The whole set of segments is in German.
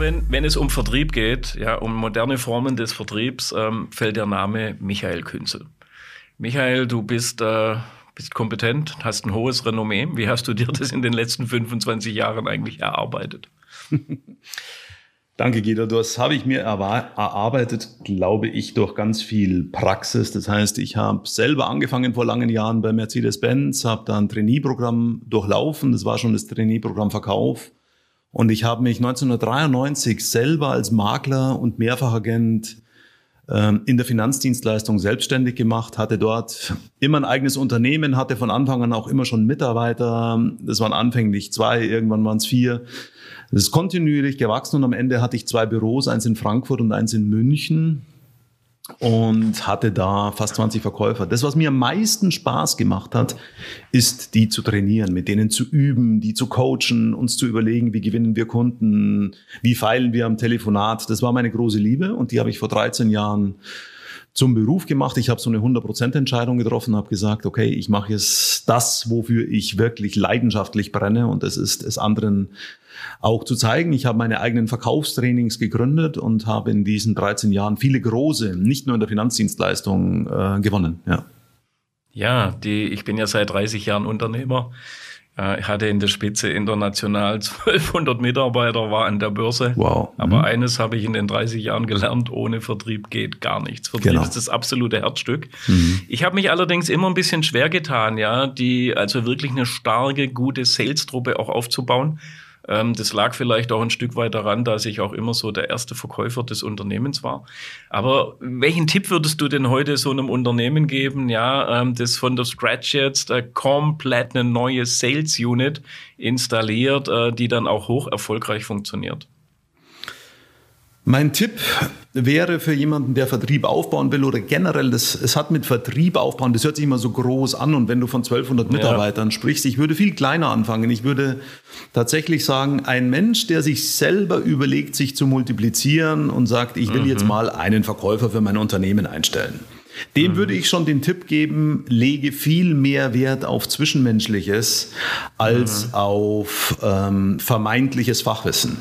wenn, wenn es um Vertrieb geht, ja, um moderne Formen des Vertriebs, ähm, fällt der Name Michael Künzel. Michael, du bist, äh, bist kompetent, hast ein hohes Renommee. Wie hast du dir das in den letzten 25 Jahren eigentlich erarbeitet? Danke, Guido. Das habe ich mir erarbeitet, glaube ich, durch ganz viel Praxis. Das heißt, ich habe selber angefangen vor langen Jahren bei Mercedes-Benz, habe da ein Trainee-Programm durchlaufen. Das war schon das Trainee-Programm Verkauf. Und ich habe mich 1993 selber als Makler und Mehrfachagent ähm, in der Finanzdienstleistung selbstständig gemacht, hatte dort immer ein eigenes Unternehmen, hatte von Anfang an auch immer schon Mitarbeiter. Das waren anfänglich zwei, irgendwann waren es vier. Das ist kontinuierlich gewachsen und am Ende hatte ich zwei Büros, eins in Frankfurt und eins in München und hatte da fast 20 Verkäufer. Das, was mir am meisten Spaß gemacht hat, ist, die zu trainieren, mit denen zu üben, die zu coachen, uns zu überlegen, wie gewinnen wir Kunden, wie feilen wir am Telefonat. Das war meine große Liebe und die habe ich vor 13 Jahren zum Beruf gemacht. Ich habe so eine 100% Entscheidung getroffen, habe gesagt, okay, ich mache jetzt das, wofür ich wirklich leidenschaftlich brenne und das ist es anderen auch zu zeigen. Ich habe meine eigenen Verkaufstrainings gegründet und habe in diesen 13 Jahren viele große, nicht nur in der Finanzdienstleistung, äh, gewonnen. Ja. Ja, die, ich bin ja seit 30 Jahren Unternehmer. Ich hatte in der Spitze international 1200 Mitarbeiter, war an der Börse. Wow. Aber mhm. eines habe ich in den 30 Jahren gelernt, ohne Vertrieb geht gar nichts. Vertrieb genau. ist das absolute Herzstück. Mhm. Ich habe mich allerdings immer ein bisschen schwer getan, ja, die, also wirklich eine starke, gute Sales-Truppe auch aufzubauen. Ähm, das lag vielleicht auch ein Stück weit daran, dass ich auch immer so der erste Verkäufer des Unternehmens war. Aber welchen Tipp würdest du denn heute so einem Unternehmen geben, ja, ähm, das von der Scratch jetzt äh, komplett eine neue Sales Unit installiert, äh, die dann auch hoch erfolgreich funktioniert? Mein Tipp wäre für jemanden, der Vertrieb aufbauen will oder generell, das, es hat mit Vertrieb aufbauen, das hört sich immer so groß an und wenn du von 1200 Mitarbeitern ja. sprichst, ich würde viel kleiner anfangen. Ich würde tatsächlich sagen, ein Mensch, der sich selber überlegt, sich zu multiplizieren und sagt, ich will mhm. jetzt mal einen Verkäufer für mein Unternehmen einstellen. Dem mhm. würde ich schon den Tipp geben, lege viel mehr Wert auf Zwischenmenschliches als mhm. auf ähm, vermeintliches Fachwissen.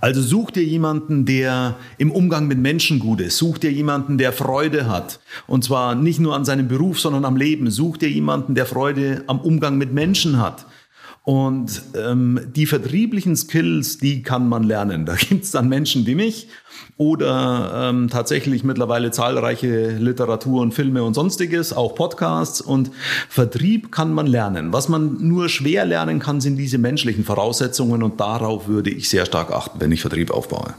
Also such dir jemanden, der im Umgang mit Menschen gut ist. Such dir jemanden, der Freude hat. Und zwar nicht nur an seinem Beruf, sondern am Leben. Such dir jemanden, der Freude am Umgang mit Menschen hat. Und ähm, die vertrieblichen Skills, die kann man lernen. Da gibt es dann Menschen wie mich oder ähm, tatsächlich mittlerweile zahlreiche Literatur und Filme und sonstiges, auch Podcasts. Und Vertrieb kann man lernen. Was man nur schwer lernen kann, sind diese menschlichen Voraussetzungen und darauf würde ich sehr stark achten, wenn ich Vertrieb aufbaue.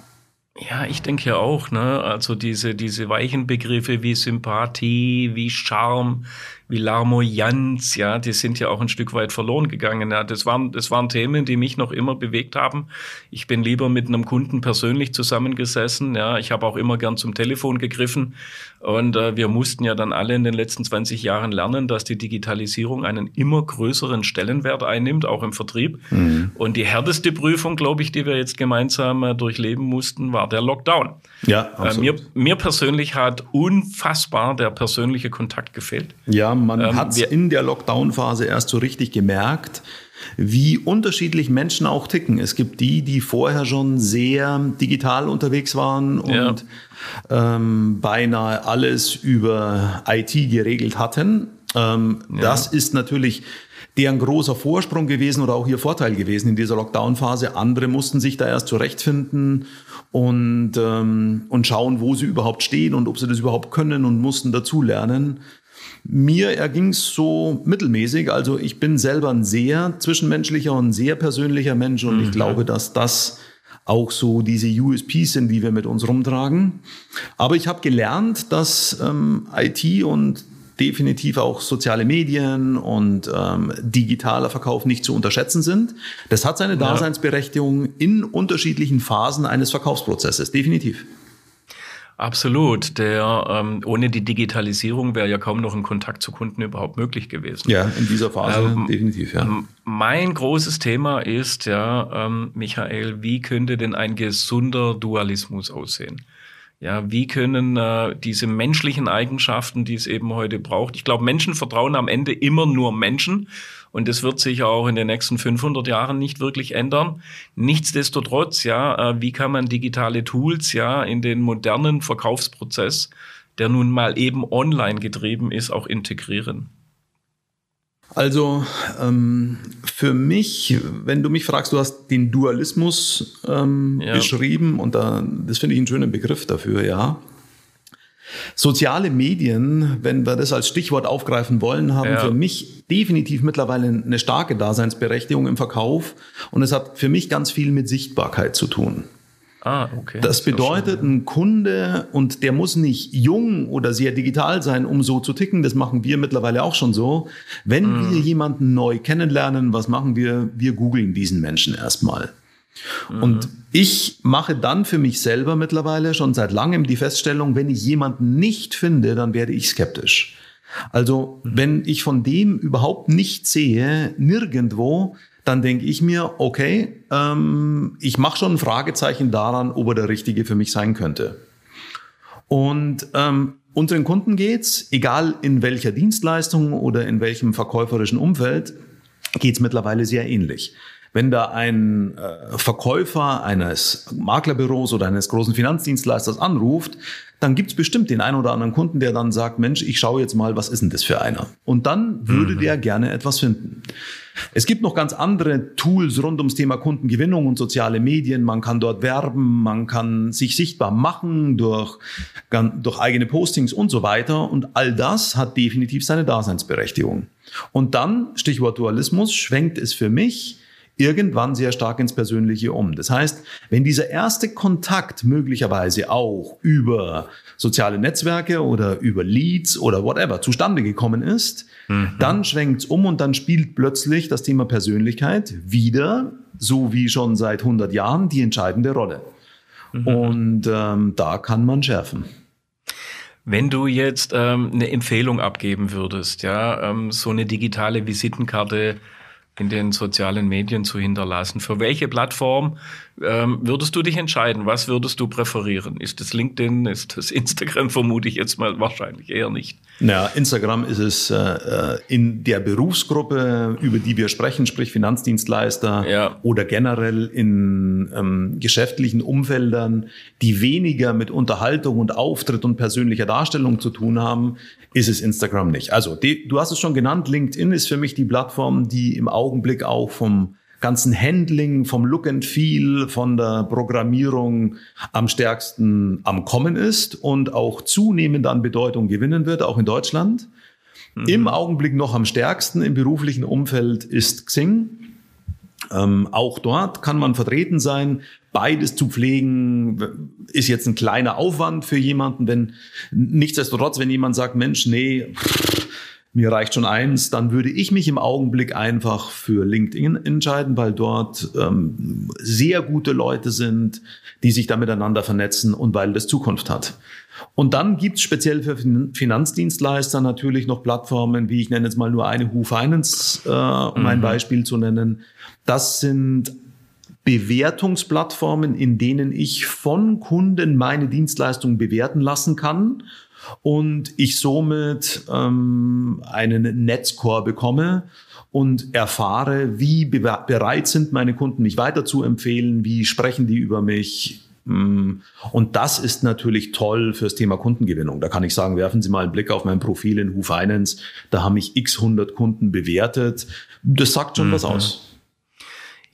Ja, ich denke ja auch, ne? Also diese, diese weichen Begriffe wie Sympathie, wie Charme, wie Larmoyanz, ja, die sind ja auch ein Stück weit verloren gegangen. Ja, das waren, das waren Themen, die mich noch immer bewegt haben. Ich bin lieber mit einem Kunden persönlich zusammengesessen. Ja, ich habe auch immer gern zum Telefon gegriffen. Und äh, wir mussten ja dann alle in den letzten 20 Jahren lernen, dass die Digitalisierung einen immer größeren Stellenwert einnimmt, auch im Vertrieb. Mhm. Und die härteste Prüfung, glaube ich, die wir jetzt gemeinsam äh, durchleben mussten, war der Lockdown. Ja, absolut. Äh, mir, mir persönlich hat unfassbar der persönliche Kontakt gefehlt. Ja, man ähm, hat es in der Lockdown-Phase erst so richtig gemerkt, wie unterschiedlich Menschen auch ticken. Es gibt die, die vorher schon sehr digital unterwegs waren und ja. ähm, beinahe alles über IT geregelt hatten. Ähm, ja. Das ist natürlich deren großer Vorsprung gewesen oder auch ihr Vorteil gewesen in dieser Lockdown-Phase. Andere mussten sich da erst zurechtfinden und, ähm, und schauen, wo sie überhaupt stehen und ob sie das überhaupt können und mussten dazulernen. Mir erging es so mittelmäßig. Also ich bin selber ein sehr zwischenmenschlicher und sehr persönlicher Mensch und mhm. ich glaube, dass das auch so diese USPs sind, die wir mit uns rumtragen. Aber ich habe gelernt, dass ähm, IT und definitiv auch soziale Medien und ähm, digitaler Verkauf nicht zu unterschätzen sind. Das hat seine Daseinsberechtigung in unterschiedlichen Phasen eines Verkaufsprozesses, definitiv. Absolut. Der, ähm, ohne die Digitalisierung wäre ja kaum noch ein Kontakt zu Kunden überhaupt möglich gewesen. Ja, in dieser Phase ähm, definitiv, ja. Mein großes Thema ist, ja, ähm, Michael, wie könnte denn ein gesunder Dualismus aussehen? Ja, wie können äh, diese menschlichen Eigenschaften, die es eben heute braucht, ich glaube, Menschen vertrauen am Ende immer nur Menschen und das wird sich auch in den nächsten 500 Jahren nicht wirklich ändern. Nichtsdestotrotz, ja, äh, wie kann man digitale Tools ja in den modernen Verkaufsprozess, der nun mal eben online getrieben ist, auch integrieren? Also ähm, für mich, wenn du mich fragst, du hast den Dualismus ähm, ja. beschrieben und da, das finde ich einen schönen Begriff dafür, ja. Soziale Medien, wenn wir das als Stichwort aufgreifen wollen, haben ja. für mich definitiv mittlerweile eine starke Daseinsberechtigung im Verkauf und es hat für mich ganz viel mit Sichtbarkeit zu tun. Ah, okay. Das bedeutet, ein Kunde, und der muss nicht jung oder sehr digital sein, um so zu ticken, das machen wir mittlerweile auch schon so. Wenn mm. wir jemanden neu kennenlernen, was machen wir? Wir googeln diesen Menschen erstmal. Mm. Und ich mache dann für mich selber mittlerweile schon seit langem die Feststellung, wenn ich jemanden nicht finde, dann werde ich skeptisch. Also, mhm. wenn ich von dem überhaupt nichts sehe, nirgendwo, dann denke ich mir, okay, ähm, ich mache schon ein Fragezeichen daran, ob er der Richtige für mich sein könnte. Und ähm, unseren Kunden geht's, egal in welcher Dienstleistung oder in welchem verkäuferischen Umfeld, geht's mittlerweile sehr ähnlich. Wenn da ein äh, Verkäufer eines Maklerbüros oder eines großen Finanzdienstleisters anruft, dann gibt's bestimmt den einen oder anderen Kunden, der dann sagt, Mensch, ich schaue jetzt mal, was ist denn das für einer? Und dann würde mhm. der gerne etwas finden. Es gibt noch ganz andere Tools rund ums Thema Kundengewinnung und soziale Medien. Man kann dort werben, man kann sich sichtbar machen durch, durch eigene Postings und so weiter. Und all das hat definitiv seine Daseinsberechtigung. Und dann, Stichwort Dualismus, schwenkt es für mich irgendwann sehr stark ins Persönliche um. Das heißt, wenn dieser erste Kontakt möglicherweise auch über soziale Netzwerke oder über Leads oder whatever zustande gekommen ist, mhm. dann schwenkt es um und dann spielt plötzlich das Thema Persönlichkeit wieder, so wie schon seit 100 Jahren, die entscheidende Rolle. Mhm. Und ähm, da kann man schärfen. Wenn du jetzt ähm, eine Empfehlung abgeben würdest, ja, ähm, so eine digitale Visitenkarte in den sozialen Medien zu hinterlassen. Für welche Plattform ähm, würdest du dich entscheiden? Was würdest du präferieren? Ist das LinkedIn? Ist das Instagram? Vermute ich jetzt mal wahrscheinlich eher nicht. Ja, Instagram ist es äh, in der Berufsgruppe, über die wir sprechen, sprich Finanzdienstleister ja. oder generell in ähm, geschäftlichen Umfeldern, die weniger mit Unterhaltung und Auftritt und persönlicher Darstellung zu tun haben, ist es Instagram nicht. Also die, du hast es schon genannt, LinkedIn ist für mich die Plattform, die im Augenblick auch vom ganzen Handling, vom Look and Feel, von der Programmierung am stärksten am Kommen ist und auch zunehmend an Bedeutung gewinnen wird, auch in Deutschland. Mhm. Im Augenblick noch am stärksten im beruflichen Umfeld ist Xing. Ähm, auch dort kann man vertreten sein. Beides zu pflegen ist jetzt ein kleiner Aufwand für jemanden, wenn nichtsdestotrotz, wenn jemand sagt, Mensch, nee, pff, mir reicht schon eins, dann würde ich mich im Augenblick einfach für LinkedIn entscheiden, weil dort ähm, sehr gute Leute sind, die sich da miteinander vernetzen und weil das Zukunft hat. Und dann gibt's speziell für Finanzdienstleister natürlich noch Plattformen, wie ich nenne jetzt mal nur eine Who Finance, äh, um mhm. ein Beispiel zu nennen. Das sind Bewertungsplattformen, in denen ich von Kunden meine Dienstleistungen bewerten lassen kann und ich somit ähm, einen Netzcore bekomme und erfahre, wie be bereit sind meine Kunden, mich weiter zu empfehlen, wie sprechen die über mich. Mm. Und das ist natürlich toll fürs Thema Kundengewinnung. Da kann ich sagen, werfen Sie mal einen Blick auf mein Profil in Who Finance. Da haben mich x 100 Kunden bewertet. Das sagt schon mhm. was aus.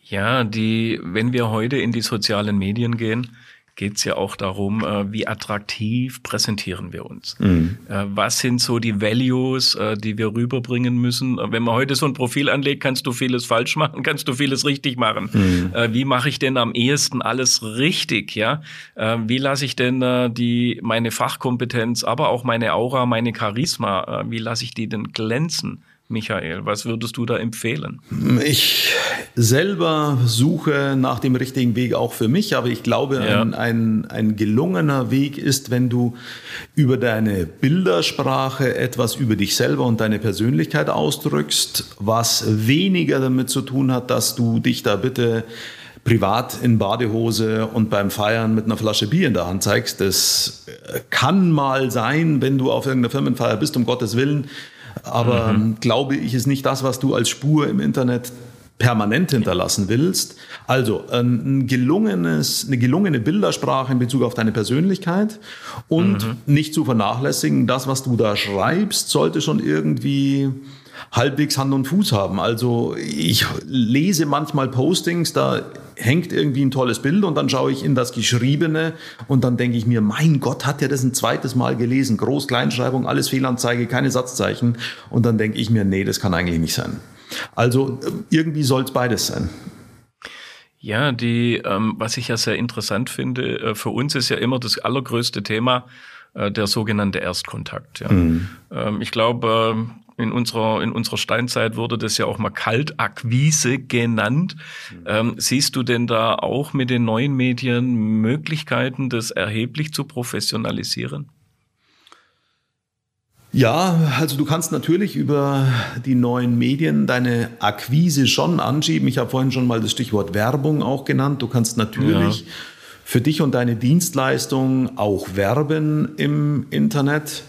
Ja, die, wenn wir heute in die sozialen Medien gehen, geht es ja auch darum, äh, wie attraktiv präsentieren wir uns. Mhm. Äh, was sind so die Values, äh, die wir rüberbringen müssen? Äh, wenn man heute so ein Profil anlegt, kannst du vieles falsch machen, kannst du vieles richtig machen. Mhm. Äh, wie mache ich denn am ehesten alles richtig? Ja, äh, wie lasse ich denn die meine Fachkompetenz, aber auch meine Aura, meine Charisma, wie lasse ich die denn glänzen? Michael, was würdest du da empfehlen? Ich selber suche nach dem richtigen Weg auch für mich, aber ich glaube, ja. ein, ein, ein gelungener Weg ist, wenn du über deine Bildersprache etwas über dich selber und deine Persönlichkeit ausdrückst, was weniger damit zu tun hat, dass du dich da bitte privat in Badehose und beim Feiern mit einer Flasche Bier in der Hand zeigst. Das kann mal sein, wenn du auf irgendeiner Firmenfeier bist, um Gottes Willen. Aber mhm. glaube ich, ist nicht das, was du als Spur im Internet permanent hinterlassen willst. Also ein gelungenes, eine gelungene Bildersprache in Bezug auf deine Persönlichkeit und mhm. nicht zu vernachlässigen, das, was du da schreibst, sollte schon irgendwie halbwegs Hand und Fuß haben. Also ich lese manchmal Postings, da hängt irgendwie ein tolles Bild und dann schaue ich in das Geschriebene und dann denke ich mir, mein Gott, hat der das ein zweites Mal gelesen? Groß, Kleinschreibung, alles Fehlanzeige, keine Satzzeichen. Und dann denke ich mir, nee, das kann eigentlich nicht sein. Also irgendwie soll es beides sein. Ja, die, ähm, was ich ja sehr interessant finde, äh, für uns ist ja immer das allergrößte Thema äh, der sogenannte Erstkontakt. Ja. Mhm. Ähm, ich glaube, äh, in unserer, in unserer Steinzeit wurde das ja auch mal Kaltakquise genannt. Mhm. Ähm, siehst du denn da auch mit den neuen Medien Möglichkeiten, das erheblich zu professionalisieren? Ja, also du kannst natürlich über die neuen Medien deine Akquise schon anschieben. Ich habe vorhin schon mal das Stichwort Werbung auch genannt. Du kannst natürlich ja. für dich und deine Dienstleistung auch werben im Internet.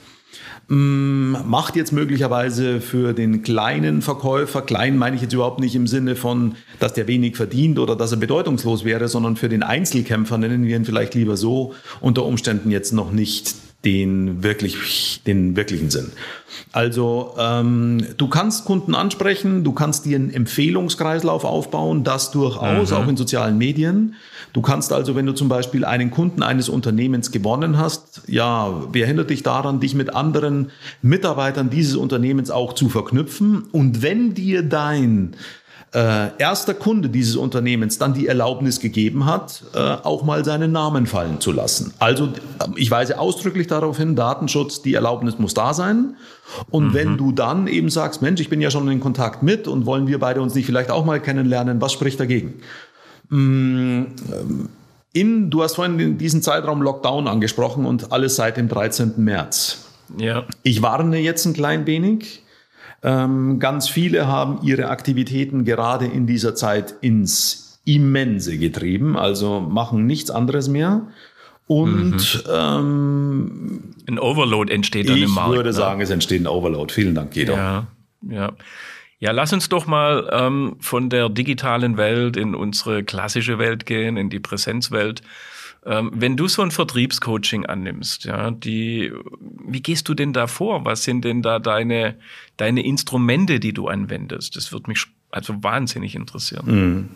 Mm, macht jetzt möglicherweise für den kleinen Verkäufer, klein meine ich jetzt überhaupt nicht im Sinne von, dass der wenig verdient oder dass er bedeutungslos wäre, sondern für den Einzelkämpfer, nennen wir ihn vielleicht lieber so, unter Umständen jetzt noch nicht den, wirklich, den wirklichen Sinn. Also ähm, du kannst Kunden ansprechen, du kannst dir einen Empfehlungskreislauf aufbauen, das durchaus, mhm. auch in sozialen Medien. Du kannst also, wenn du zum Beispiel einen Kunden eines Unternehmens gewonnen hast, ja, wer hindert dich daran, dich mit anderen Mitarbeitern dieses Unternehmens auch zu verknüpfen? Und wenn dir dein äh, erster Kunde dieses Unternehmens dann die Erlaubnis gegeben hat, äh, auch mal seinen Namen fallen zu lassen. Also äh, ich weise ausdrücklich darauf hin, Datenschutz, die Erlaubnis muss da sein. Und mhm. wenn du dann eben sagst, Mensch, ich bin ja schon in Kontakt mit und wollen wir beide uns nicht vielleicht auch mal kennenlernen, was spricht dagegen? Mm, in, du hast vorhin diesen Zeitraum Lockdown angesprochen und alles seit dem 13. März. Ja. Ich warne jetzt ein klein wenig. Ähm, ganz viele haben ihre Aktivitäten gerade in dieser Zeit ins Immense getrieben, also machen nichts anderes mehr. Und mhm. ähm, ein Overload entsteht dann im Markt. Ich würde ne? sagen, es entsteht ein Overload. Vielen Dank, Guido. Ja, ja. Ja, lass uns doch mal ähm, von der digitalen Welt in unsere klassische Welt gehen, in die Präsenzwelt. Ähm, wenn du so ein Vertriebscoaching annimmst, ja, die, wie gehst du denn da vor? Was sind denn da deine, deine Instrumente, die du anwendest? Das wird mich also wahnsinnig interessieren. Mhm.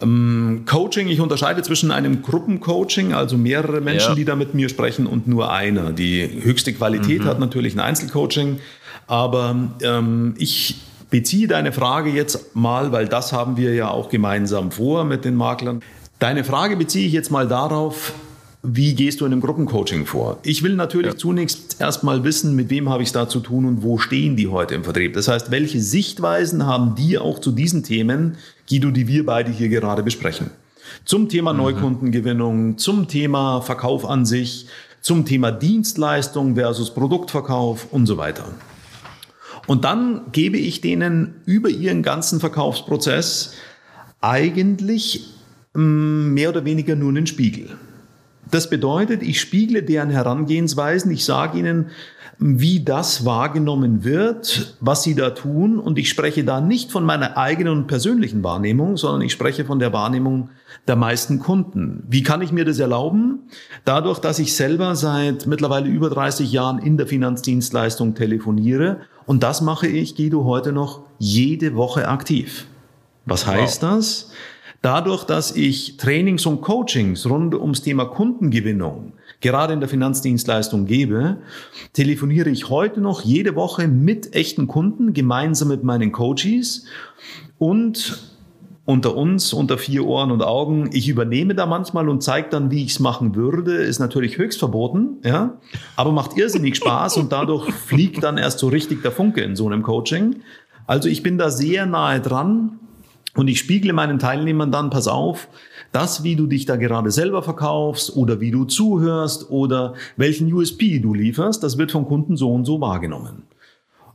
Ähm, Coaching, ich unterscheide zwischen einem Gruppencoaching, also mehrere Menschen, ja. die da mit mir sprechen, und nur einer. Die höchste Qualität mhm. hat natürlich ein Einzelcoaching, aber ähm, ich beziehe deine Frage jetzt mal, weil das haben wir ja auch gemeinsam vor mit den Maklern. Deine Frage beziehe ich jetzt mal darauf, wie gehst du in einem Gruppencoaching vor? Ich will natürlich ja. zunächst erstmal wissen, mit wem habe ich es da zu tun und wo stehen die heute im Vertrieb. Das heißt, welche Sichtweisen haben die auch zu diesen Themen, Guido, die wir beide hier gerade besprechen? Zum Thema mhm. Neukundengewinnung, zum Thema Verkauf an sich, zum Thema Dienstleistung versus Produktverkauf und so weiter. Und dann gebe ich denen über ihren ganzen Verkaufsprozess eigentlich mehr oder weniger nur einen Spiegel. Das bedeutet, ich spiegle deren Herangehensweisen, ich sage ihnen, wie das wahrgenommen wird, was sie da tun. Und ich spreche da nicht von meiner eigenen und persönlichen Wahrnehmung, sondern ich spreche von der Wahrnehmung der meisten Kunden. Wie kann ich mir das erlauben? Dadurch, dass ich selber seit mittlerweile über 30 Jahren in der Finanzdienstleistung telefoniere. Und das mache ich, Guido, heute noch jede Woche aktiv. Was heißt wow. das? Dadurch, dass ich Trainings und Coachings rund ums Thema Kundengewinnung gerade in der Finanzdienstleistung gebe, telefoniere ich heute noch jede Woche mit echten Kunden gemeinsam mit meinen Coaches und unter uns, unter vier Ohren und Augen. Ich übernehme da manchmal und zeige dann, wie ich es machen würde. Ist natürlich höchst verboten, ja, aber macht irrsinnig Spaß und dadurch fliegt dann erst so richtig der Funke in so einem Coaching. Also ich bin da sehr nahe dran und ich spiegle meinen Teilnehmern dann, pass auf, das, wie du dich da gerade selber verkaufst oder wie du zuhörst oder welchen USP du lieferst, das wird vom Kunden so und so wahrgenommen.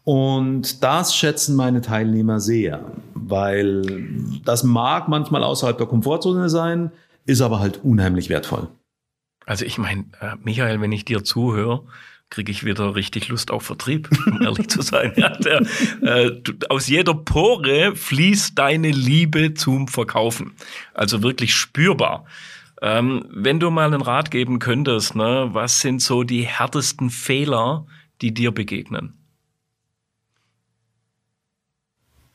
Und das schätzen meine Teilnehmer sehr, weil das mag manchmal außerhalb der Komfortzone sein, ist aber halt unheimlich wertvoll. Also ich meine, äh, Michael, wenn ich dir zuhöre, kriege ich wieder richtig Lust auf Vertrieb, um ehrlich zu sein. Ja, der, äh, du, aus jeder Pore fließt deine Liebe zum Verkaufen. Also wirklich spürbar. Ähm, wenn du mal einen Rat geben könntest, ne, was sind so die härtesten Fehler, die dir begegnen?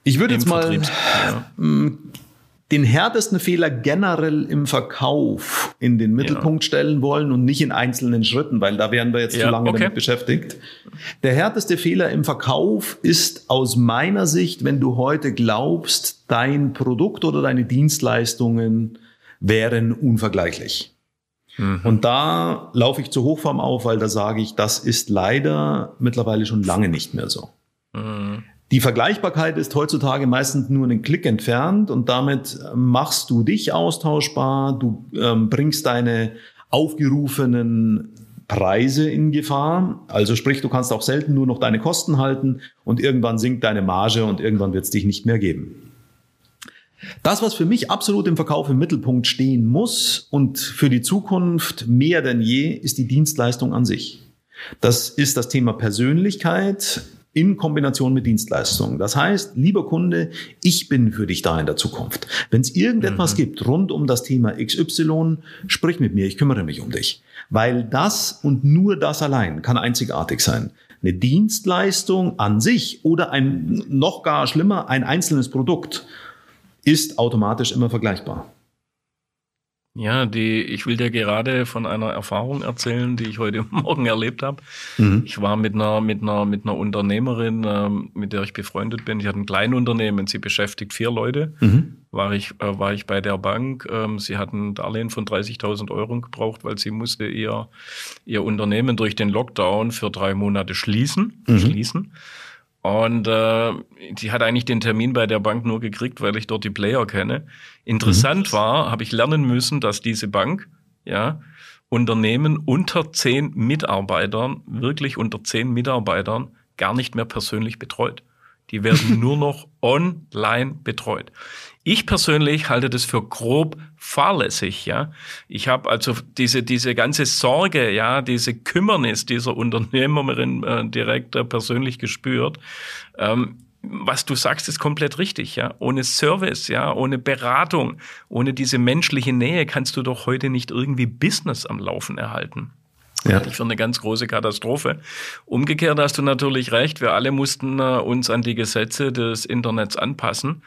Ich würde jetzt mal ja. Den härtesten Fehler generell im Verkauf in den Mittelpunkt ja. stellen wollen und nicht in einzelnen Schritten, weil da wären wir jetzt ja, zu lange okay. damit beschäftigt. Der härteste Fehler im Verkauf ist aus meiner Sicht, wenn du heute glaubst, dein Produkt oder deine Dienstleistungen wären unvergleichlich. Mhm. Und da laufe ich zur Hochform auf, weil da sage ich, das ist leider mittlerweile schon lange nicht mehr so. Mhm. Die Vergleichbarkeit ist heutzutage meistens nur einen Klick entfernt und damit machst du dich austauschbar, du ähm, bringst deine aufgerufenen Preise in Gefahr. Also sprich, du kannst auch selten nur noch deine Kosten halten und irgendwann sinkt deine Marge und irgendwann wird es dich nicht mehr geben. Das, was für mich absolut im Verkauf im Mittelpunkt stehen muss und für die Zukunft mehr denn je, ist die Dienstleistung an sich. Das ist das Thema Persönlichkeit, in Kombination mit Dienstleistungen. Das heißt, lieber Kunde, ich bin für dich da in der Zukunft. Wenn es irgendetwas mhm. gibt rund um das Thema XY, sprich mit mir, ich kümmere mich um dich. Weil das und nur das allein kann einzigartig sein. Eine Dienstleistung an sich oder ein noch gar schlimmer, ein einzelnes Produkt ist automatisch immer vergleichbar. Ja, die, ich will dir gerade von einer Erfahrung erzählen, die ich heute Morgen erlebt habe. Mhm. Ich war mit einer, mit einer, mit einer Unternehmerin, ähm, mit der ich befreundet bin. Ich hatte ein Kleinunternehmen, sie beschäftigt vier Leute. Mhm. War ich, äh, war ich bei der Bank. Ähm, sie hatten ein Darlehen von 30.000 Euro gebraucht, weil sie musste ihr, ihr Unternehmen durch den Lockdown für drei Monate schließen. Mhm. schließen. Und äh, die hat eigentlich den Termin bei der Bank nur gekriegt, weil ich dort die Player kenne. Interessant mhm. war, habe ich lernen müssen, dass diese Bank, ja, Unternehmen unter zehn Mitarbeitern, wirklich unter zehn Mitarbeitern, gar nicht mehr persönlich betreut. Die werden nur noch online betreut. Ich persönlich halte das für grob fahrlässig, ja. Ich habe also diese, diese ganze Sorge, ja, diese Kümmernis dieser Unternehmerin äh, direkt äh, persönlich gespürt. Ähm, was du sagst, ist komplett richtig, ja. Ohne Service, ja, ohne Beratung, ohne diese menschliche Nähe kannst du doch heute nicht irgendwie Business am Laufen erhalten. Ja. Halte ich für eine ganz große Katastrophe. Umgekehrt hast du natürlich recht. Wir alle mussten äh, uns an die Gesetze des Internets anpassen.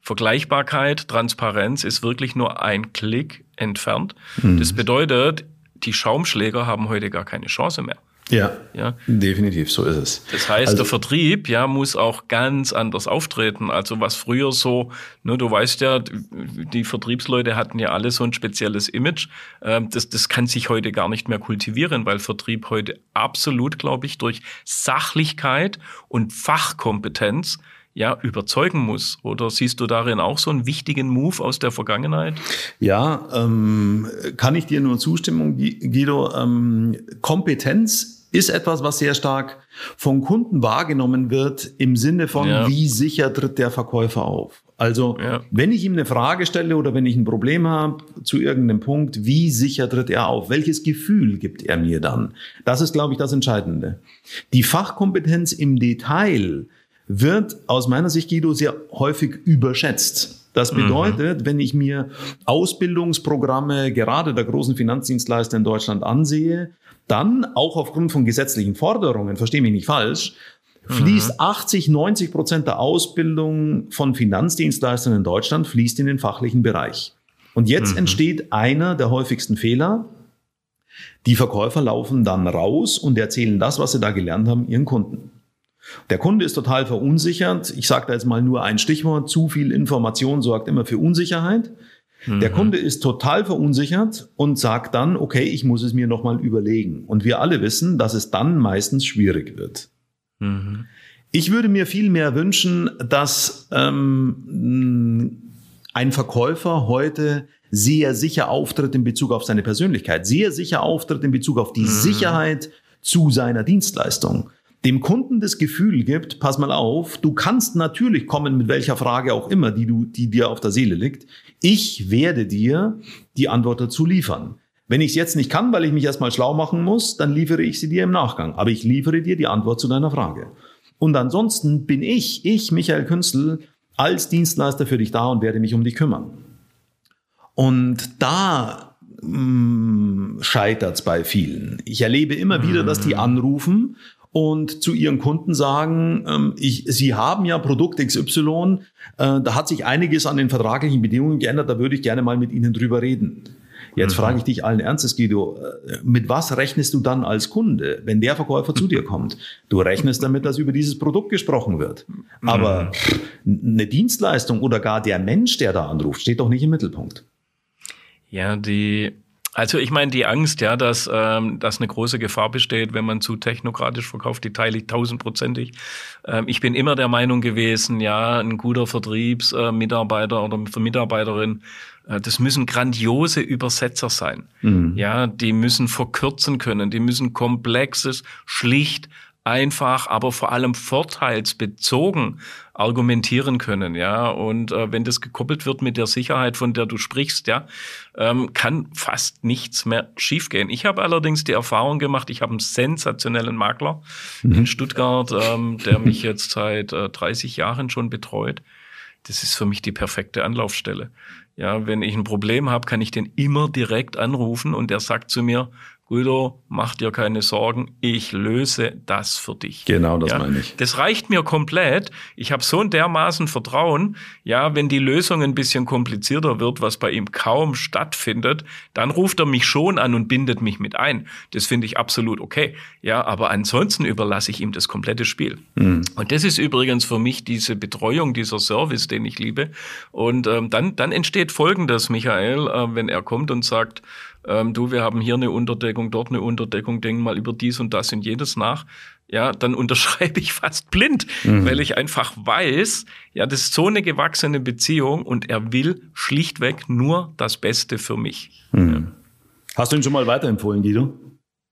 Vergleichbarkeit, Transparenz ist wirklich nur ein Klick entfernt. Mhm. Das bedeutet, die Schaumschläger haben heute gar keine Chance mehr. Ja, ja, definitiv, so ist es. Das heißt, also, der Vertrieb ja muss auch ganz anders auftreten. Also was früher so, ne, du weißt ja, die Vertriebsleute hatten ja alle so ein spezielles Image. Ähm, das, das kann sich heute gar nicht mehr kultivieren, weil Vertrieb heute absolut, glaube ich, durch Sachlichkeit und Fachkompetenz ja, überzeugen muss? Oder siehst du darin auch so einen wichtigen Move aus der Vergangenheit? Ja, ähm, kann ich dir nur zustimmen, Guido. Ähm, Kompetenz ist etwas, was sehr stark von Kunden wahrgenommen wird im Sinne von, ja. wie sicher tritt der Verkäufer auf. Also, ja. wenn ich ihm eine Frage stelle oder wenn ich ein Problem habe zu irgendeinem Punkt, wie sicher tritt er auf? Welches Gefühl gibt er mir dann? Das ist, glaube ich, das Entscheidende. Die Fachkompetenz im Detail wird aus meiner Sicht, Guido, sehr häufig überschätzt. Das mhm. bedeutet, mhm. wenn ich mir Ausbildungsprogramme gerade der großen Finanzdienstleister in Deutschland ansehe, dann auch aufgrund von gesetzlichen Forderungen, verstehe mich nicht falsch, fließt mhm. 80, 90 Prozent der Ausbildung von Finanzdienstleistern in Deutschland fließt in den fachlichen Bereich. Und jetzt mhm. entsteht einer der häufigsten Fehler. Die Verkäufer laufen dann raus und erzählen das, was sie da gelernt haben, ihren Kunden. Der Kunde ist total verunsichert. Ich sage da jetzt mal nur ein Stichwort. Zu viel Information sorgt immer für Unsicherheit. Mhm. Der Kunde ist total verunsichert und sagt dann, okay, ich muss es mir nochmal überlegen. Und wir alle wissen, dass es dann meistens schwierig wird. Mhm. Ich würde mir viel mehr wünschen, dass ähm, ein Verkäufer heute sehr sicher auftritt in Bezug auf seine Persönlichkeit, sehr sicher auftritt in Bezug auf die mhm. Sicherheit zu seiner Dienstleistung. Dem Kunden das Gefühl gibt, pass mal auf, du kannst natürlich kommen mit welcher Frage auch immer, die du, die dir auf der Seele liegt. Ich werde dir die Antwort dazu liefern. Wenn ich es jetzt nicht kann, weil ich mich erstmal schlau machen muss, dann liefere ich sie dir im Nachgang. Aber ich liefere dir die Antwort zu deiner Frage. Und ansonsten bin ich, ich, Michael Künzel, als Dienstleister für dich da und werde mich um dich kümmern. Und da mm, scheitert es bei vielen. Ich erlebe immer wieder, dass die anrufen und zu ihren Kunden sagen, ähm, ich, sie haben ja Produkt XY, äh, da hat sich einiges an den vertraglichen Bedingungen geändert, da würde ich gerne mal mit Ihnen drüber reden. Jetzt mhm. frage ich dich allen Ernstes, Guido, äh, mit was rechnest du dann als Kunde, wenn der Verkäufer zu dir kommt? Du rechnest damit, dass über dieses Produkt gesprochen wird. Aber mhm. eine Dienstleistung oder gar der Mensch, der da anruft, steht doch nicht im Mittelpunkt. Ja, die also ich meine, die Angst, ja, dass, ähm, dass eine große Gefahr besteht, wenn man zu technokratisch verkauft, die teile ich tausendprozentig. Ähm, ich bin immer der Meinung gewesen, ja, ein guter Vertriebsmitarbeiter oder Mitarbeiterin, äh, das müssen grandiose Übersetzer sein. Mhm. Ja, die müssen verkürzen können, die müssen komplexes, schlicht einfach, aber vor allem vorteilsbezogen argumentieren können, ja. Und äh, wenn das gekoppelt wird mit der Sicherheit, von der du sprichst, ja, ähm, kann fast nichts mehr schiefgehen. Ich habe allerdings die Erfahrung gemacht, ich habe einen sensationellen Makler mhm. in Stuttgart, ähm, der mich jetzt seit äh, 30 Jahren schon betreut. Das ist für mich die perfekte Anlaufstelle. Ja, wenn ich ein Problem habe, kann ich den immer direkt anrufen und der sagt zu mir, Guido, mach dir keine Sorgen, ich löse das für dich. Genau, das ja, meine ich. Das reicht mir komplett. Ich habe so ein dermaßen Vertrauen, ja, wenn die Lösung ein bisschen komplizierter wird, was bei ihm kaum stattfindet, dann ruft er mich schon an und bindet mich mit ein. Das finde ich absolut okay. Ja, aber ansonsten überlasse ich ihm das komplette Spiel. Mhm. Und das ist übrigens für mich diese Betreuung, dieser Service, den ich liebe. Und ähm, dann, dann entsteht Folgendes, Michael, äh, wenn er kommt und sagt, ähm, du, wir haben hier eine Unterdeckung, dort eine Unterdeckung, denk mal über dies und das und jedes nach. Ja, dann unterschreibe ich fast blind, mhm. weil ich einfach weiß, ja, das ist so eine gewachsene Beziehung und er will schlichtweg nur das Beste für mich. Mhm. Ja. Hast du ihn schon mal weiterempfohlen, Guido?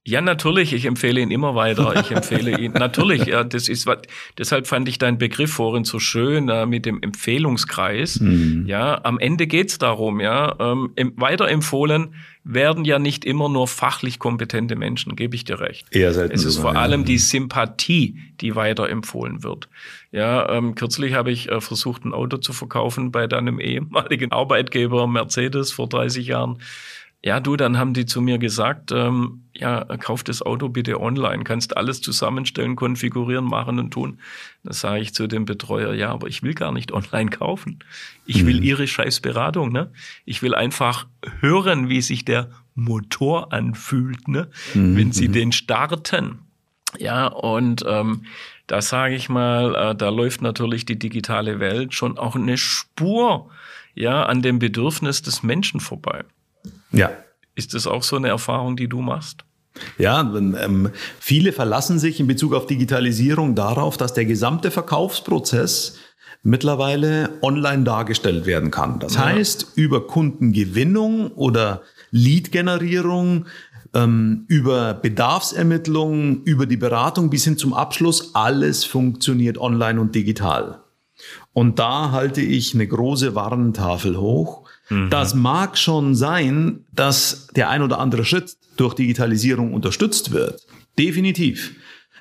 Ja, natürlich. Ich empfehle ihn immer weiter. Ich empfehle ihn natürlich. Ja, das ist was. Deshalb fand ich deinen Begriff vorhin so schön äh, mit dem Empfehlungskreis. Mhm. Ja, am Ende geht's darum. Ja, ähm, weiterempfohlen werden ja nicht immer nur fachlich kompetente Menschen. Gebe ich dir recht. Eher selten. Es ist vor allem die Sympathie, die weiterempfohlen wird. Ja, ähm, kürzlich habe ich äh, versucht, ein Auto zu verkaufen bei deinem ehemaligen Arbeitgeber Mercedes vor 30 Jahren. Ja, du, dann haben die zu mir gesagt, ähm, ja, kauf das Auto bitte online, kannst alles zusammenstellen, konfigurieren, machen und tun. Da sage ich zu dem Betreuer, ja, aber ich will gar nicht online kaufen. Ich will mhm. Ihre Scheißberatung, ne? Ich will einfach hören, wie sich der Motor anfühlt, ne? Mhm. Wenn Sie mhm. den starten. Ja, und ähm, da sage ich mal, äh, da läuft natürlich die digitale Welt schon auch eine Spur ja an dem Bedürfnis des Menschen vorbei. Ja. Ist das auch so eine Erfahrung, die du machst? Ja, ähm, viele verlassen sich in Bezug auf Digitalisierung darauf, dass der gesamte Verkaufsprozess mittlerweile online dargestellt werden kann. Das ja. heißt, über Kundengewinnung oder Lead-Generierung, ähm, über Bedarfsermittlung, über die Beratung bis hin zum Abschluss, alles funktioniert online und digital. Und da halte ich eine große Warntafel hoch Mhm. Das mag schon sein, dass der ein oder andere Schritt durch Digitalisierung unterstützt wird. Definitiv.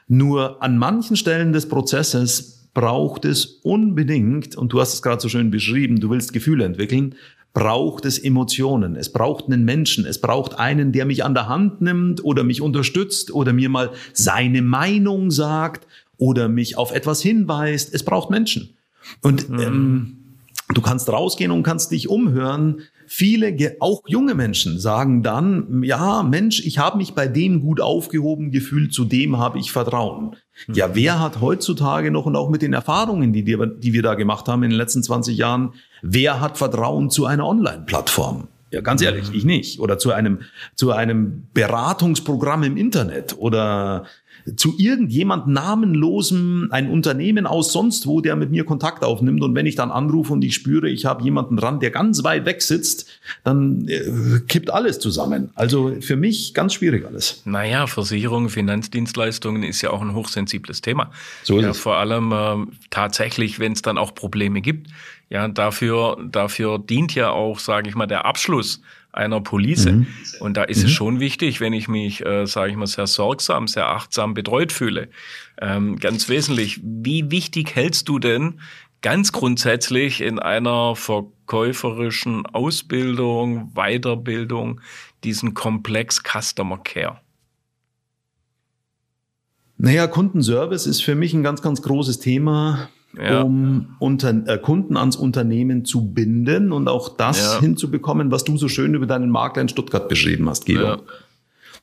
Nur an manchen Stellen des Prozesses braucht es unbedingt, und du hast es gerade so schön beschrieben, du willst Gefühle entwickeln, braucht es Emotionen. Es braucht einen Menschen. Es braucht einen, der mich an der Hand nimmt oder mich unterstützt oder mir mal seine Meinung sagt oder mich auf etwas hinweist. Es braucht Menschen. Und mhm. ähm, Du kannst rausgehen und kannst dich umhören. Viele, auch junge Menschen, sagen dann, ja, Mensch, ich habe mich bei dem gut aufgehoben gefühlt, zu dem habe ich Vertrauen. Mhm. Ja, wer hat heutzutage noch und auch mit den Erfahrungen, die, die, die wir da gemacht haben in den letzten 20 Jahren, wer hat Vertrauen zu einer Online-Plattform? Ja, ganz ehrlich, ich nicht. Oder zu einem, zu einem Beratungsprogramm im Internet oder zu irgendjemand namenlosem, ein Unternehmen aus sonst wo, der mit mir Kontakt aufnimmt. Und wenn ich dann anrufe und ich spüre, ich habe jemanden dran, der ganz weit weg sitzt, dann äh, kippt alles zusammen. Also für mich ganz schwierig alles. Naja, Versicherung, Finanzdienstleistungen ist ja auch ein hochsensibles Thema. So ist ja, es. Vor allem äh, tatsächlich, wenn es dann auch Probleme gibt. Ja, dafür, dafür dient ja auch, sage ich mal, der Abschluss einer Police. Mhm. Und da ist mhm. es schon wichtig, wenn ich mich, äh, sage ich mal, sehr sorgsam, sehr achtsam betreut fühle. Ähm, ganz wesentlich, wie wichtig hältst du denn ganz grundsätzlich in einer verkäuferischen Ausbildung, Weiterbildung diesen Komplex Customer Care? Naja, Kundenservice ist für mich ein ganz, ganz großes Thema ja. um unter, äh, Kunden ans Unternehmen zu binden und auch das ja. hinzubekommen, was du so schön über deinen Makler in Stuttgart beschrieben hast, Guido. Ja.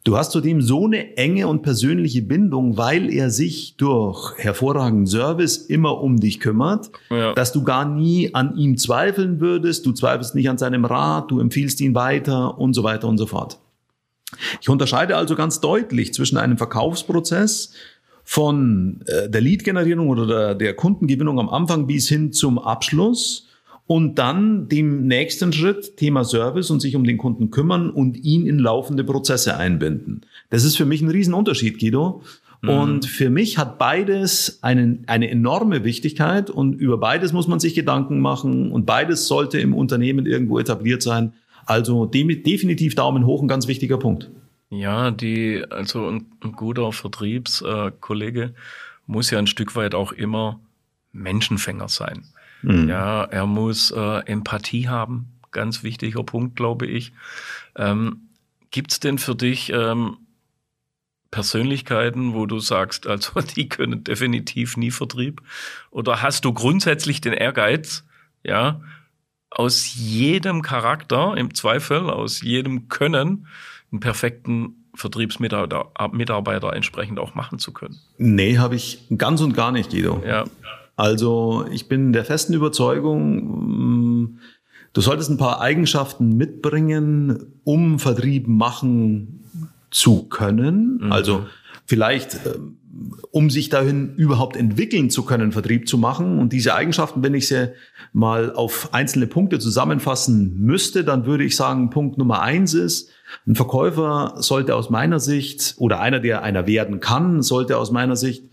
Du hast zudem so eine enge und persönliche Bindung, weil er sich durch hervorragenden Service immer um dich kümmert, ja. dass du gar nie an ihm zweifeln würdest. Du zweifelst nicht an seinem Rat, du empfiehlst ihn weiter und so weiter und so fort. Ich unterscheide also ganz deutlich zwischen einem Verkaufsprozess, von äh, der Lead-Generierung oder der, der Kundengewinnung am Anfang bis hin zum Abschluss und dann dem nächsten Schritt, Thema Service und sich um den Kunden kümmern und ihn in laufende Prozesse einbinden. Das ist für mich ein Riesenunterschied, Guido. Mhm. Und für mich hat beides einen, eine enorme Wichtigkeit und über beides muss man sich Gedanken machen und beides sollte im Unternehmen irgendwo etabliert sein. Also definitiv Daumen hoch, ein ganz wichtiger Punkt. Ja, die, also ein, ein guter Vertriebskollege muss ja ein Stück weit auch immer Menschenfänger sein. Mhm. Ja, er muss äh, Empathie haben, ganz wichtiger Punkt, glaube ich. Ähm, Gibt es denn für dich ähm, Persönlichkeiten, wo du sagst, also die können definitiv nie Vertrieb? Oder hast du grundsätzlich den Ehrgeiz, ja, aus jedem Charakter, im Zweifel, aus jedem Können, einen perfekten Vertriebsmitarbeiter entsprechend auch machen zu können? Nee, habe ich ganz und gar nicht, Guido. Ja. Also ich bin der festen Überzeugung, mm, du solltest ein paar Eigenschaften mitbringen, um Vertrieb machen zu können. Mhm. Also vielleicht äh, um sich dahin überhaupt entwickeln zu können, Vertrieb zu machen. Und diese Eigenschaften, wenn ich sie mal auf einzelne Punkte zusammenfassen müsste, dann würde ich sagen, Punkt Nummer eins ist, ein Verkäufer sollte aus meiner Sicht oder einer, der einer werden kann, sollte aus meiner Sicht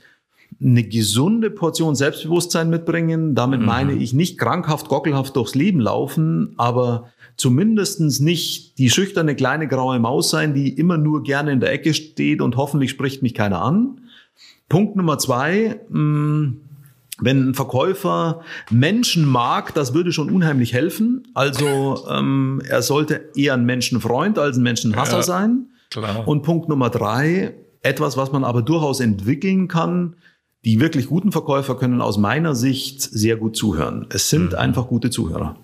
eine gesunde Portion Selbstbewusstsein mitbringen. Damit mhm. meine ich nicht krankhaft, gockelhaft durchs Leben laufen, aber zumindestens nicht die schüchterne kleine graue Maus sein, die immer nur gerne in der Ecke steht und hoffentlich spricht mich keiner an. Punkt Nummer zwei, mh, mm, wenn ein Verkäufer Menschen mag, das würde schon unheimlich helfen. Also ähm, er sollte eher ein Menschenfreund als ein Menschenhasser ja, sein. Klar. Und Punkt Nummer drei, etwas, was man aber durchaus entwickeln kann. Die wirklich guten Verkäufer können aus meiner Sicht sehr gut zuhören. Es sind mhm. einfach gute Zuhörer.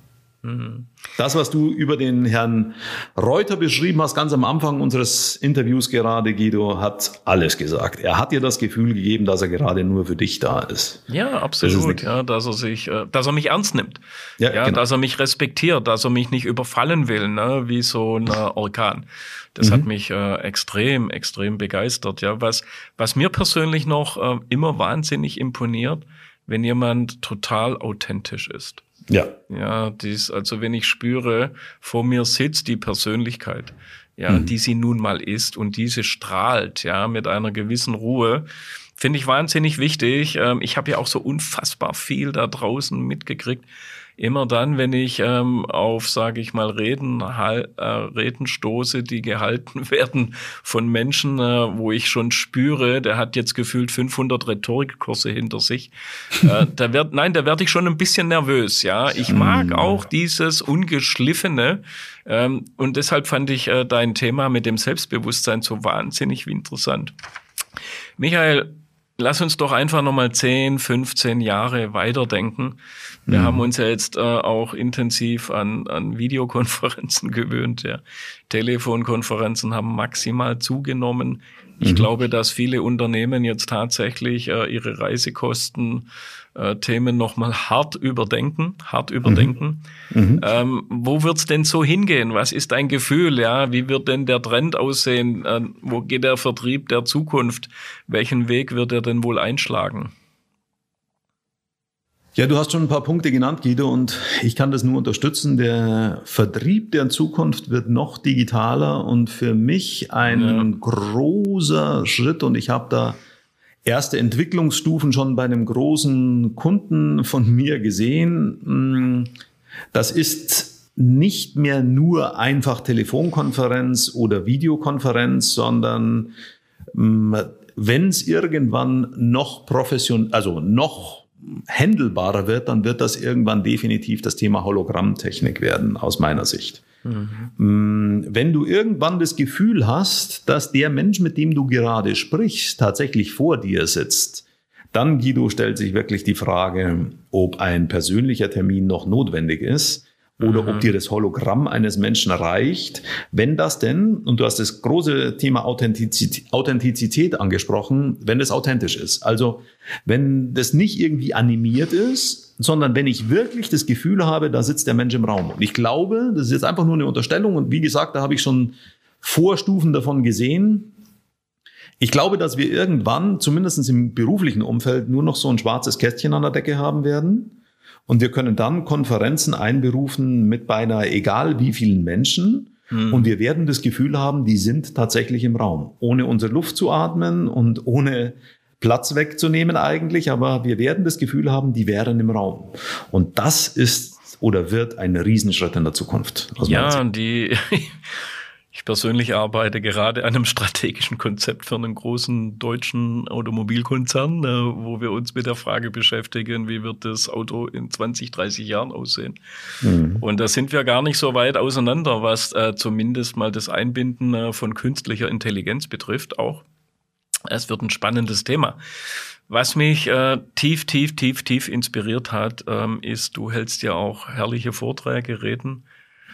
Das, was du über den Herrn Reuter beschrieben hast, ganz am Anfang unseres Interviews gerade, Guido, hat alles gesagt. Er hat dir das Gefühl gegeben, dass er gerade nur für dich da ist. Ja, absolut. Das ja, dass er sich, äh, dass er mich ernst nimmt. Ja, ja genau. dass er mich respektiert, dass er mich nicht überfallen will, ne, wie so ein äh, Orkan. Das mhm. hat mich äh, extrem, extrem begeistert. Ja, was, was mir persönlich noch äh, immer wahnsinnig imponiert, wenn jemand total authentisch ist. Ja. Ja, dies, also wenn ich spüre, vor mir sitzt die Persönlichkeit, ja, mhm. die sie nun mal ist und diese strahlt, ja, mit einer gewissen Ruhe, finde ich wahnsinnig wichtig. Ähm, ich habe ja auch so unfassbar viel da draußen mitgekriegt immer dann, wenn ich ähm, auf, sage ich mal, Reden, hal, äh, Reden stoße, die gehalten werden von Menschen, äh, wo ich schon spüre, der hat jetzt gefühlt 500 Rhetorikkurse hinter sich. äh, da werd, nein, da werde ich schon ein bisschen nervös. Ja, ich mag auch dieses ungeschliffene ähm, und deshalb fand ich äh, dein Thema mit dem Selbstbewusstsein so wahnsinnig interessant. Michael, lass uns doch einfach nochmal 10, 15 Jahre weiterdenken. Wir mhm. haben uns ja jetzt äh, auch intensiv an, an Videokonferenzen gewöhnt. Ja. Telefonkonferenzen haben maximal zugenommen. Ich mhm. glaube, dass viele Unternehmen jetzt tatsächlich äh, ihre Reisekosten äh, Themen nochmal hart überdenken, hart mhm. überdenken. Mhm. Ähm, wo wird's denn so hingehen? Was ist dein Gefühl? Ja, wie wird denn der Trend aussehen? Äh, wo geht der Vertrieb der Zukunft? Welchen Weg wird er denn wohl einschlagen? Ja, du hast schon ein paar Punkte genannt, Guido, und ich kann das nur unterstützen. Der Vertrieb der Zukunft wird noch digitaler und für mich ein ja. großer Schritt und ich habe da erste Entwicklungsstufen schon bei einem großen Kunden von mir gesehen. Das ist nicht mehr nur einfach Telefonkonferenz oder Videokonferenz, sondern mm, wenn es irgendwann noch professionell, also noch handelbarer wird, dann wird das irgendwann definitiv das Thema Hologrammtechnik werden, aus meiner Sicht. Mhm. Wenn du irgendwann das Gefühl hast, dass der Mensch, mit dem du gerade sprichst, tatsächlich vor dir sitzt, dann, Guido, stellt sich wirklich die Frage, ob ein persönlicher Termin noch notwendig ist oder mhm. ob dir das Hologramm eines Menschen reicht. Wenn das denn, und du hast das große Thema Authentizität, Authentizität angesprochen, wenn es authentisch ist. Also wenn das nicht irgendwie animiert ist, sondern wenn ich wirklich das Gefühl habe, da sitzt der Mensch im Raum. Und ich glaube, das ist jetzt einfach nur eine Unterstellung und wie gesagt, da habe ich schon Vorstufen davon gesehen. Ich glaube, dass wir irgendwann, zumindest im beruflichen Umfeld, nur noch so ein schwarzes Kästchen an der Decke haben werden und wir können dann Konferenzen einberufen mit beinahe egal wie vielen Menschen. Mhm. Und wir werden das Gefühl haben, die sind tatsächlich im Raum. Ohne unsere Luft zu atmen und ohne Platz wegzunehmen eigentlich. Aber wir werden das Gefühl haben, die wären im Raum. Und das ist oder wird ein Riesenschritt in der Zukunft. Ja, die, Ich persönlich arbeite gerade an einem strategischen Konzept für einen großen deutschen Automobilkonzern, äh, wo wir uns mit der Frage beschäftigen, wie wird das Auto in 20, 30 Jahren aussehen. Mhm. Und da sind wir gar nicht so weit auseinander, was äh, zumindest mal das Einbinden äh, von künstlicher Intelligenz betrifft auch. Es wird ein spannendes Thema. Was mich äh, tief, tief, tief, tief inspiriert hat, ähm, ist, du hältst ja auch herrliche Vorträge, Reden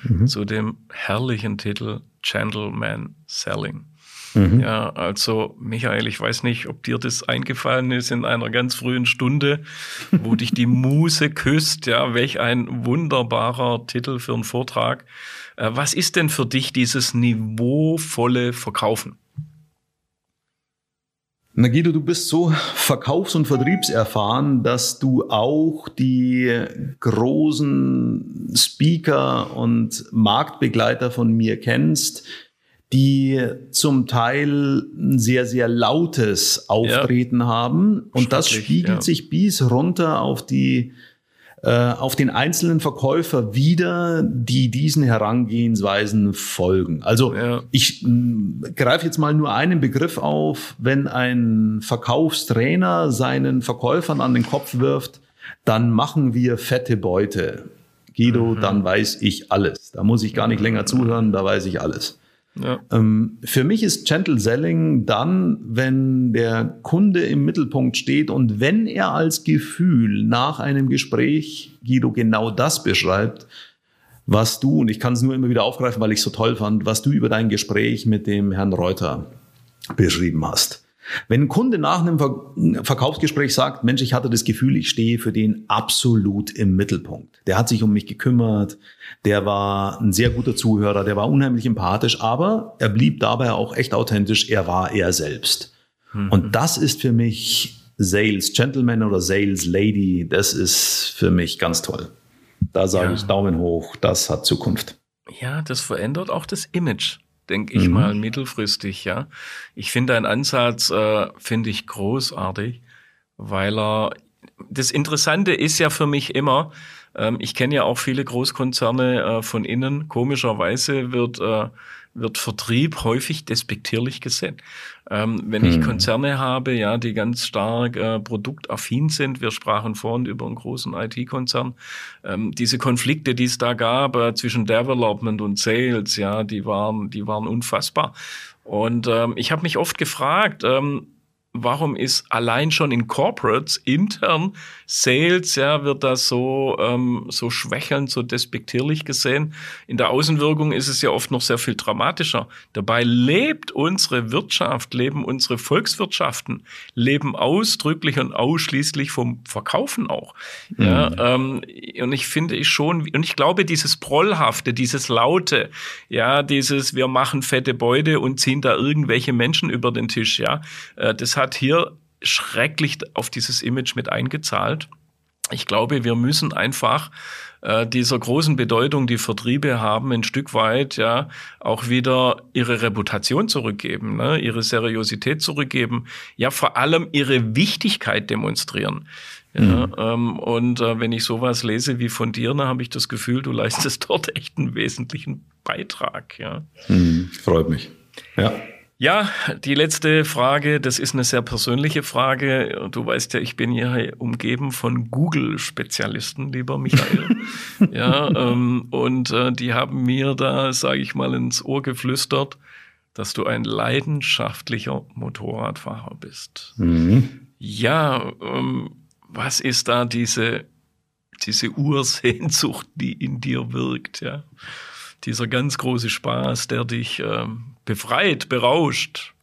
mhm. zu dem herrlichen Titel Gentleman Selling. Mhm. Ja, also Michael, ich weiß nicht, ob dir das eingefallen ist in einer ganz frühen Stunde, wo dich die Muse küsst. Ja, welch ein wunderbarer Titel für einen Vortrag. Äh, was ist denn für dich dieses niveauvolle Verkaufen? Na Guido, du bist so verkaufs- und vertriebserfahren, dass du auch die großen Speaker und Marktbegleiter von mir kennst, die zum Teil ein sehr, sehr lautes Auftreten ja. haben. Und das spiegelt ja. sich bis runter auf die äh, auf den einzelnen Verkäufer wieder, die diesen Herangehensweisen folgen. Also ja. ich greife jetzt mal nur einen Begriff auf. Wenn ein Verkaufstrainer seinen Verkäufern an den Kopf wirft, dann machen wir fette Beute. Guido, mhm. dann weiß ich alles. Da muss ich gar nicht länger zuhören, da weiß ich alles. Ja. Ähm, für mich ist Gentle Selling dann, wenn der Kunde im Mittelpunkt steht und wenn er als Gefühl nach einem Gespräch, Guido, genau das beschreibt, was du, und ich kann es nur immer wieder aufgreifen, weil ich es so toll fand, was du über dein Gespräch mit dem Herrn Reuter beschrieben hast. Wenn ein Kunde nach einem Verkaufsgespräch sagt, Mensch, ich hatte das Gefühl, ich stehe für den absolut im Mittelpunkt. Der hat sich um mich gekümmert, der war ein sehr guter Zuhörer, der war unheimlich empathisch, aber er blieb dabei auch echt authentisch, er war er selbst. Mhm. Und das ist für mich Sales Gentleman oder Sales Lady, das ist für mich ganz toll. Da sage ja. ich Daumen hoch, das hat Zukunft. Ja, das verändert auch das Image denke ich mhm. mal, mittelfristig, ja. Ich finde einen Ansatz, äh, finde ich großartig, weil er, das Interessante ist ja für mich immer, ähm, ich kenne ja auch viele Großkonzerne äh, von innen, komischerweise wird äh, wird Vertrieb häufig despektierlich gesehen. Ähm, wenn hm. ich Konzerne habe, ja, die ganz stark äh, produktaffin sind, wir sprachen vorhin über einen großen IT-Konzern, ähm, diese Konflikte, die es da gab äh, zwischen Development und Sales, ja, die waren, die waren unfassbar. Und ähm, ich habe mich oft gefragt, ähm, warum ist allein schon in Corporates intern Sales, ja, wird das so, ähm, so schwächelnd, so despektierlich gesehen. In der Außenwirkung ist es ja oft noch sehr viel dramatischer. Dabei lebt unsere Wirtschaft, leben unsere Volkswirtschaften, leben ausdrücklich und ausschließlich vom Verkaufen auch. Mhm. Ja, ähm, und ich finde ich schon, und ich glaube, dieses Prollhafte, dieses Laute, ja, dieses, wir machen fette Beute und ziehen da irgendwelche Menschen über den Tisch, ja, äh, das hat hier schrecklich auf dieses Image mit eingezahlt. Ich glaube, wir müssen einfach äh, dieser großen Bedeutung, die Vertriebe haben, ein Stück weit ja auch wieder ihre Reputation zurückgeben, ne? ihre Seriosität zurückgeben, ja vor allem ihre Wichtigkeit demonstrieren. Ja, mhm. ähm, und äh, wenn ich sowas lese wie von dir, dann habe ich das Gefühl, du leistest dort echt einen wesentlichen Beitrag. Ja. Mhm, freut mich. Ja. Ja, die letzte Frage, das ist eine sehr persönliche Frage. Du weißt ja, ich bin hier umgeben von Google-Spezialisten, lieber Michael. ja, ähm, und äh, die haben mir da, sage ich mal, ins Ohr geflüstert, dass du ein leidenschaftlicher Motorradfahrer bist. Mhm. Ja, ähm, was ist da diese, diese Ursehnsucht, die in dir wirkt, ja? Dieser ganz große Spaß, der dich ähm, befreit, berauscht?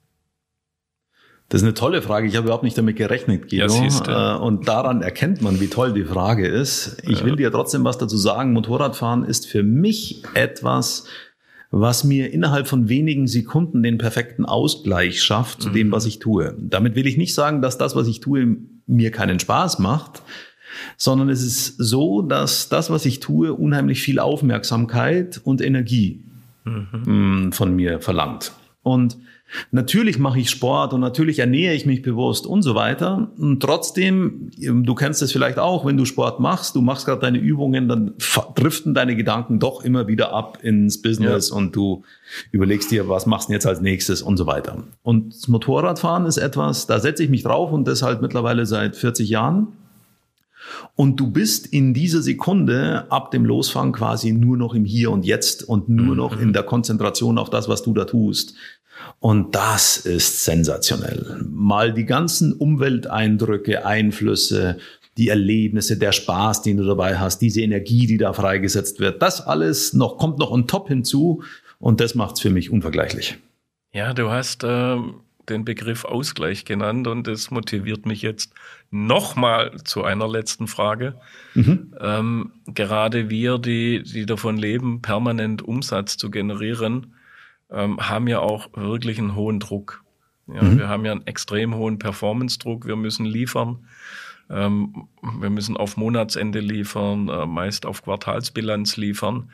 Das ist eine tolle Frage. Ich habe überhaupt nicht damit gerechnet, Guido. Ja, äh, und daran erkennt man, wie toll die Frage ist. Ich will dir trotzdem was dazu sagen. Motorradfahren ist für mich etwas, was mir innerhalb von wenigen Sekunden den perfekten Ausgleich schafft zu mhm. dem, was ich tue. Damit will ich nicht sagen, dass das, was ich tue, mir keinen Spaß macht, sondern es ist so, dass das, was ich tue, unheimlich viel Aufmerksamkeit und Energie mhm. von mir verlangt. Und Natürlich mache ich Sport und natürlich ernähre ich mich bewusst und so weiter. Und trotzdem, du kennst es vielleicht auch, wenn du Sport machst, du machst gerade deine Übungen, dann driften deine Gedanken doch immer wieder ab ins Business ja. und du überlegst dir, was machst du jetzt als nächstes und so weiter. Und das Motorradfahren ist etwas, da setze ich mich drauf und das halt mittlerweile seit 40 Jahren. Und du bist in dieser Sekunde ab dem Losfahren quasi nur noch im Hier und Jetzt und nur mhm. noch in der Konzentration auf das, was du da tust. Und das ist sensationell. Mal die ganzen Umwelteindrücke, Einflüsse, die Erlebnisse, der Spaß, den du dabei hast, diese Energie, die da freigesetzt wird, das alles noch kommt noch on top hinzu und das macht es für mich unvergleichlich. Ja, du hast ähm, den Begriff Ausgleich genannt und das motiviert mich jetzt nochmal zu einer letzten Frage. Mhm. Ähm, gerade wir, die, die davon leben, permanent Umsatz zu generieren, ähm, haben ja auch wirklich einen hohen Druck. Ja, mhm. Wir haben ja einen extrem hohen Performance-Druck. Wir müssen liefern. Ähm, wir müssen auf Monatsende liefern, äh, meist auf Quartalsbilanz liefern.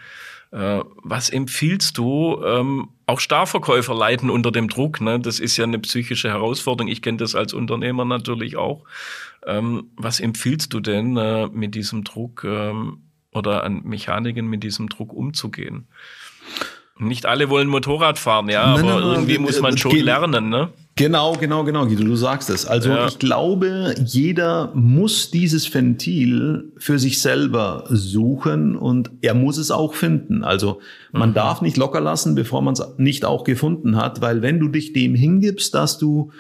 Äh, was empfiehlst du? Ähm, auch Starverkäufer leiden unter dem Druck. Ne? Das ist ja eine psychische Herausforderung. Ich kenne das als Unternehmer natürlich auch. Ähm, was empfiehlst du denn, äh, mit diesem Druck ähm, oder an Mechaniken mit diesem Druck umzugehen? Nicht alle wollen Motorrad fahren, ja, nein, aber nein, irgendwie muss man schon lernen, ne? Genau, genau, genau, Guido, du sagst es. Also ja. ich glaube, jeder muss dieses Ventil für sich selber suchen und er muss es auch finden. Also man mhm. darf nicht locker lassen, bevor man es nicht auch gefunden hat, weil wenn du dich dem hingibst, dass du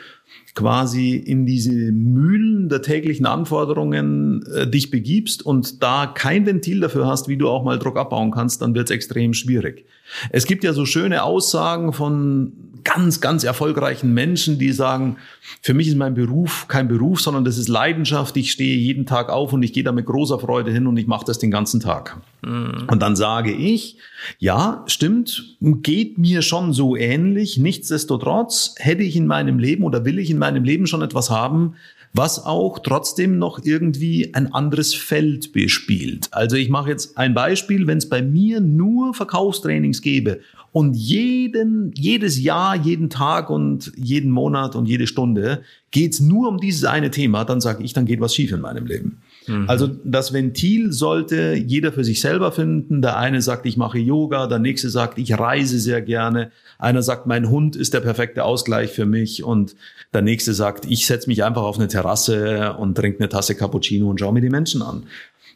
quasi in diese Mühlen der täglichen Anforderungen äh, dich begibst und da kein Ventil dafür hast, wie du auch mal Druck abbauen kannst, dann wird es extrem schwierig. Es gibt ja so schöne Aussagen von ganz, ganz erfolgreichen Menschen, die sagen, für mich ist mein Beruf kein Beruf, sondern das ist Leidenschaft. Ich stehe jeden Tag auf und ich gehe da mit großer Freude hin und ich mache das den ganzen Tag. Mhm. Und dann sage ich, ja, stimmt, geht mir schon so ähnlich. Nichtsdestotrotz hätte ich in meinem Leben oder will ich in meinem Leben schon etwas haben, was auch trotzdem noch irgendwie ein anderes Feld bespielt. Also ich mache jetzt ein Beispiel, wenn es bei mir nur Verkaufstrainings gäbe und jeden, jedes Jahr, jeden Tag und jeden Monat und jede Stunde geht's nur um dieses eine Thema, dann sage ich, dann geht was schief in meinem Leben. Mhm. Also das Ventil sollte jeder für sich selber finden. Der eine sagt, ich mache Yoga, der nächste sagt, ich reise sehr gerne. Einer sagt, mein Hund ist der perfekte Ausgleich für mich und der nächste sagt, ich setze mich einfach auf eine Terrasse und trinke eine Tasse Cappuccino und schaue mir die Menschen an.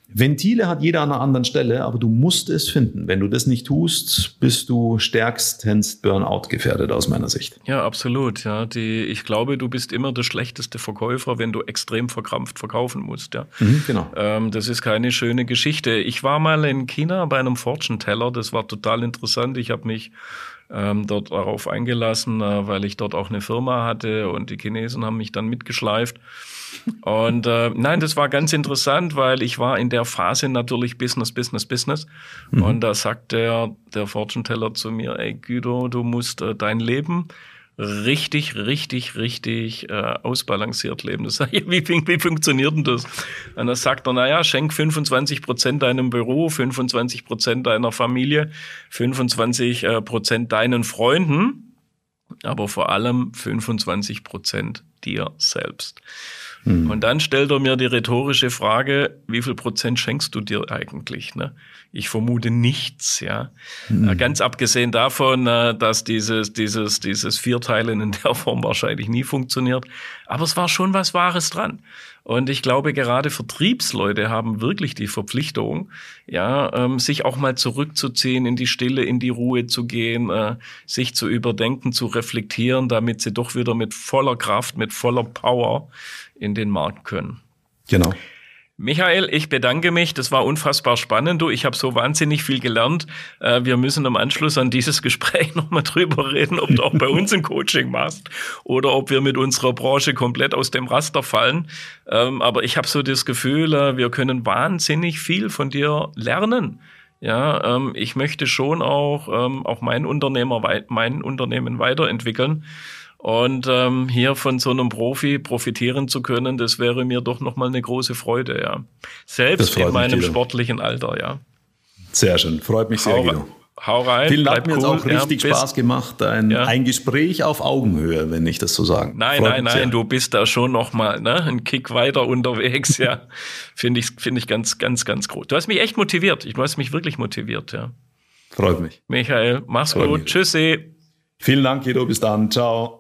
Ventile hat jeder an einer anderen Stelle, aber du musst es finden. Wenn du das nicht tust, bist du stärkstens Burnout gefährdet aus meiner Sicht. Ja, absolut. Ja, die, ich glaube, du bist immer der schlechteste Verkäufer, wenn du extrem verkrampft verkaufen musst. Ja, mhm, genau. Ähm, das ist keine schöne Geschichte. Ich war mal in China bei einem Fortune Teller. Das war total interessant. Ich habe mich ähm, dort darauf eingelassen, äh, weil ich dort auch eine Firma hatte und die Chinesen haben mich dann mitgeschleift. Und äh, nein, das war ganz interessant, weil ich war in der Phase natürlich Business, Business, Business. Mhm. Und da sagt der, der Fortune Teller zu mir, ey Guido, du musst äh, dein Leben richtig, richtig, richtig äh, ausbalanciert leben. Das sag ich, wie, wie funktioniert denn das? Und da sagt er, naja, schenk 25 Prozent deinem Büro, 25 Prozent deiner Familie, 25 äh, Prozent deinen Freunden, aber vor allem 25 Prozent dir selbst. Mhm. Und dann stellt er mir die rhetorische Frage, wie viel Prozent schenkst du dir eigentlich? Ne? Ich vermute nichts, ja. Mhm. Ganz abgesehen davon, äh, dass dieses, dieses, dieses Vierteilen in der Form wahrscheinlich nie funktioniert. Aber es war schon was Wahres dran. Und ich glaube, gerade Vertriebsleute haben wirklich die Verpflichtung, ja, ähm, sich auch mal zurückzuziehen, in die Stille, in die Ruhe zu gehen, äh, sich zu überdenken, zu reflektieren, damit sie doch wieder mit voller Kraft, mit voller Power in den Markt können. Genau. Michael, ich bedanke mich. Das war unfassbar spannend. Du, ich habe so wahnsinnig viel gelernt. Äh, wir müssen im Anschluss an dieses Gespräch nochmal drüber reden, ob du auch bei uns ein Coaching machst oder ob wir mit unserer Branche komplett aus dem Raster fallen. Ähm, aber ich habe so das Gefühl, äh, wir können wahnsinnig viel von dir lernen. Ja, ähm, ich möchte schon auch, ähm, auch mein Unternehmer, mein Unternehmen weiterentwickeln. Und ähm, hier von so einem Profi profitieren zu können, das wäre mir doch nochmal eine große Freude, ja. Selbst in meinem sportlichen Alter, ja. Sehr schön, freut mich sehr, hau, Guido. Hau rein. Vielen Dank, mir cool. auch richtig ja, Spaß gemacht. Ein, ja. ein Gespräch auf Augenhöhe, wenn ich das so sagen Nein, freut nein, nein, sehr. du bist da schon nochmal ne, ein Kick weiter unterwegs, ja. Finde ich, finde ich ganz, ganz, ganz groß. Du hast mich echt motiviert. Du hast mich wirklich motiviert, ja. Freut mich. Michael, mach's Freut gut. Mich. Tschüssi. Vielen Dank, Guido. Bis dann. Ciao.